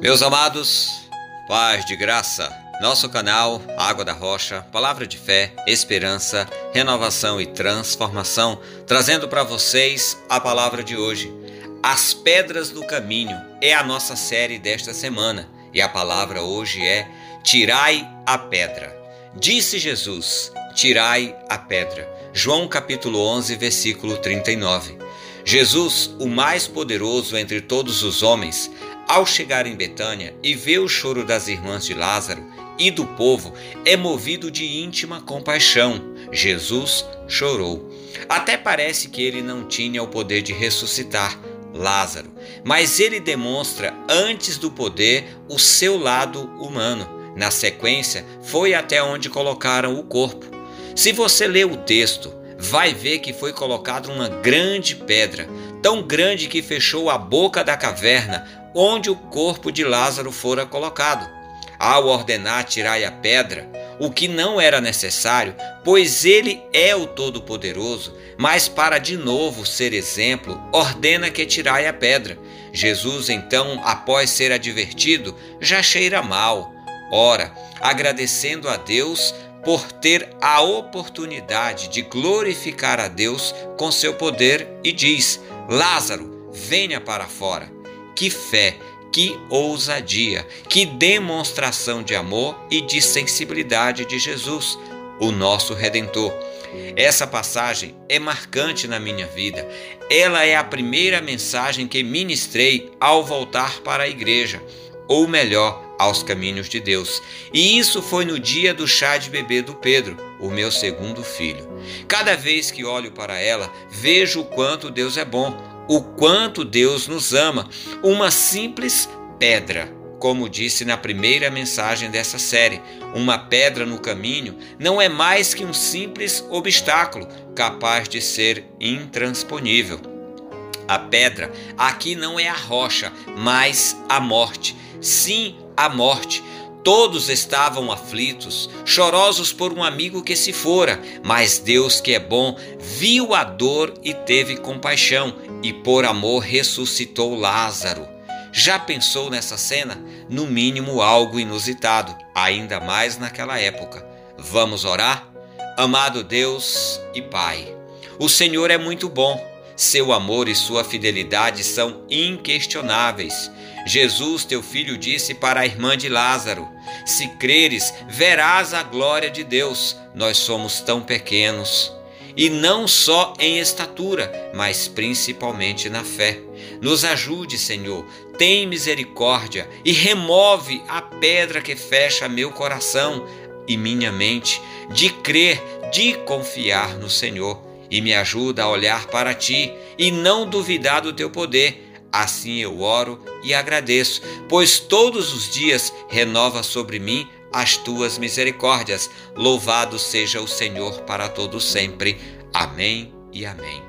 Meus amados, paz de graça, nosso canal Água da Rocha, palavra de fé, esperança, renovação e transformação, trazendo para vocês a palavra de hoje. As pedras do caminho é a nossa série desta semana e a palavra hoje é Tirai a pedra. Disse Jesus: Tirai a pedra. João capítulo 11, versículo 39. Jesus, o mais poderoso entre todos os homens, ao chegar em Betânia e ver o choro das irmãs de Lázaro e do povo, é movido de íntima compaixão. Jesus chorou. Até parece que ele não tinha o poder de ressuscitar Lázaro, mas ele demonstra antes do poder o seu lado humano. Na sequência, foi até onde colocaram o corpo. Se você ler o texto, vai ver que foi colocado uma grande pedra, tão grande que fechou a boca da caverna onde o corpo de Lázaro fora colocado. Ao ordenar tirar a pedra, o que não era necessário, pois ele é o Todo-Poderoso, mas para de novo ser exemplo, ordena que tirai a pedra. Jesus, então, após ser advertido, já cheira mal. Ora, agradecendo a Deus por ter a oportunidade de glorificar a Deus com seu poder, e diz: Lázaro, venha para fora. Que fé, que ousadia, que demonstração de amor e de sensibilidade de Jesus, o nosso redentor. Essa passagem é marcante na minha vida. Ela é a primeira mensagem que ministrei ao voltar para a igreja, ou melhor, aos caminhos de Deus. E isso foi no dia do chá de bebê do Pedro, o meu segundo filho. Cada vez que olho para ela, vejo o quanto Deus é bom, o quanto Deus nos ama. Uma simples pedra, como disse na primeira mensagem dessa série. Uma pedra no caminho não é mais que um simples obstáculo capaz de ser intransponível. A pedra aqui não é a rocha, mas a morte. Sim, a morte. Todos estavam aflitos, chorosos por um amigo que se fora, mas Deus, que é bom, viu a dor e teve compaixão, e por amor ressuscitou Lázaro. Já pensou nessa cena? No mínimo algo inusitado, ainda mais naquela época. Vamos orar? Amado Deus e Pai, o Senhor é muito bom, seu amor e sua fidelidade são inquestionáveis. Jesus, teu filho, disse para a irmã de Lázaro: Se creres, verás a glória de Deus. Nós somos tão pequenos. E não só em estatura, mas principalmente na fé. Nos ajude, Senhor, tem misericórdia e remove a pedra que fecha meu coração e minha mente de crer, de confiar no Senhor. E me ajuda a olhar para ti e não duvidar do teu poder Assim eu oro e agradeço, pois todos os dias renova sobre mim as tuas misericórdias. Louvado seja o Senhor para todo sempre. Amém e amém.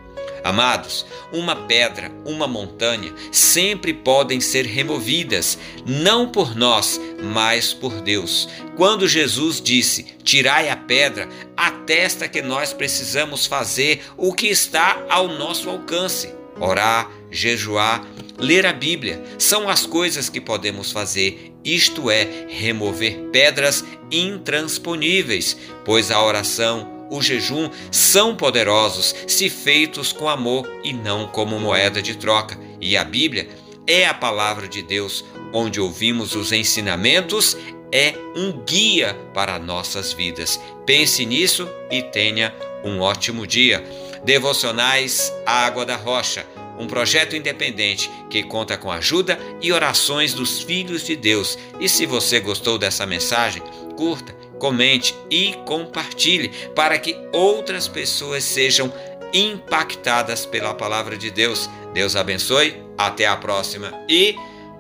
Amados, uma pedra, uma montanha sempre podem ser removidas, não por nós, mas por Deus. Quando Jesus disse: Tirai a pedra, atesta que nós precisamos fazer o que está ao nosso alcance orar, jejuar, ler a Bíblia são as coisas que podemos fazer, isto é, remover pedras intransponíveis, pois a oração, o jejum são poderosos se feitos com amor e não como moeda de troca. E a Bíblia é a palavra de Deus, onde ouvimos os ensinamentos, é um guia para nossas vidas. Pense nisso e tenha um ótimo dia. Devocionais Água da Rocha, um projeto independente que conta com ajuda e orações dos filhos de Deus. E se você gostou dessa mensagem, curta, comente e compartilhe para que outras pessoas sejam impactadas pela palavra de Deus. Deus abençoe, até a próxima e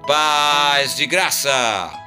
paz de graça!